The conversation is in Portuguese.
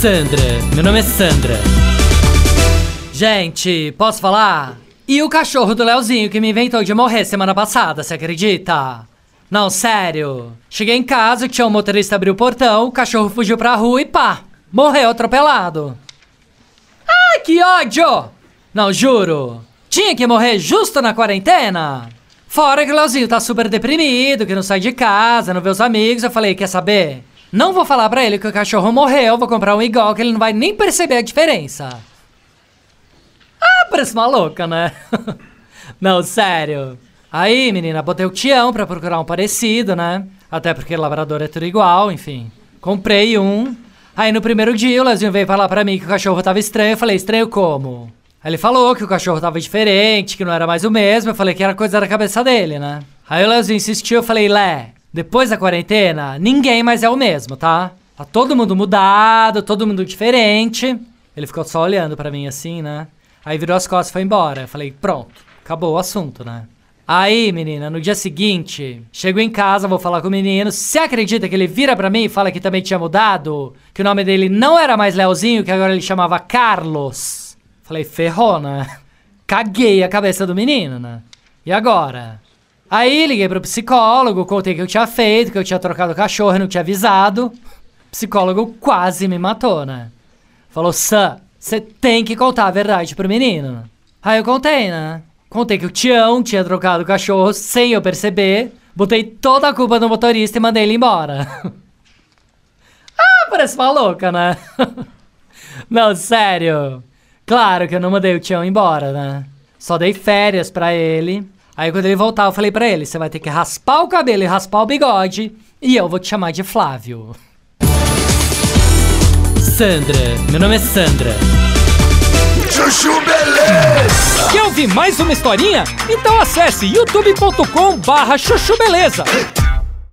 Sandra, meu nome é Sandra. Gente, posso falar? E o cachorro do Leozinho que me inventou de morrer semana passada, você acredita? Não, sério. Cheguei em casa, tinha um motorista abriu o portão, o cachorro fugiu pra rua e pá! Morreu atropelado. Ai, que ódio! Não, juro. Tinha que morrer justo na quarentena? Fora que o Leozinho tá super deprimido, que não sai de casa, não vê os amigos. Eu falei, quer saber? Não vou falar pra ele que o cachorro morreu, vou comprar um igual que ele não vai nem perceber a diferença. Ah, parece maluca, né? não, sério. Aí, menina, botei o Tião pra procurar um parecido, né? Até porque labrador é tudo igual, enfim. Comprei um. Aí no primeiro dia o Leozinho veio falar pra mim que o cachorro tava estranho. Eu falei, estranho como? Aí ele falou que o cachorro tava diferente, que não era mais o mesmo. Eu falei que era coisa da cabeça dele, né? Aí o Leozinho insistiu, eu falei, Lé, depois da quarentena, ninguém mais é o mesmo, tá? Tá todo mundo mudado, todo mundo diferente. Ele ficou só olhando pra mim assim, né? Aí virou as costas e foi embora. Eu falei, pronto, acabou o assunto, né? Aí, menina, no dia seguinte, chego em casa, vou falar com o menino. Você acredita que ele vira pra mim e fala que também tinha mudado? Que o nome dele não era mais Leozinho, que agora ele chamava Carlos? Falei, ferrou, né? Caguei a cabeça do menino, né? E agora? Aí liguei pro psicólogo, contei que eu tinha feito, que eu tinha trocado o cachorro e não tinha avisado. O psicólogo quase me matou, né? Falou, Sam, você tem que contar a verdade pro menino. Aí eu contei, né? Contei que o Tião tinha trocado o cachorro sem eu perceber. Botei toda a culpa no motorista e mandei ele embora. ah, parece uma louca, né? não, sério. Claro que eu não mandei o Tião embora, né? Só dei férias pra ele. Aí quando ele voltar, eu falei pra ele: você vai ter que raspar o cabelo e raspar o bigode. E eu vou te chamar de Flávio. Sandra, meu nome é Sandra. Chuchu beleza. Quer ouvir mais uma historinha? Então acesse youtube.com barra chuchu beleza.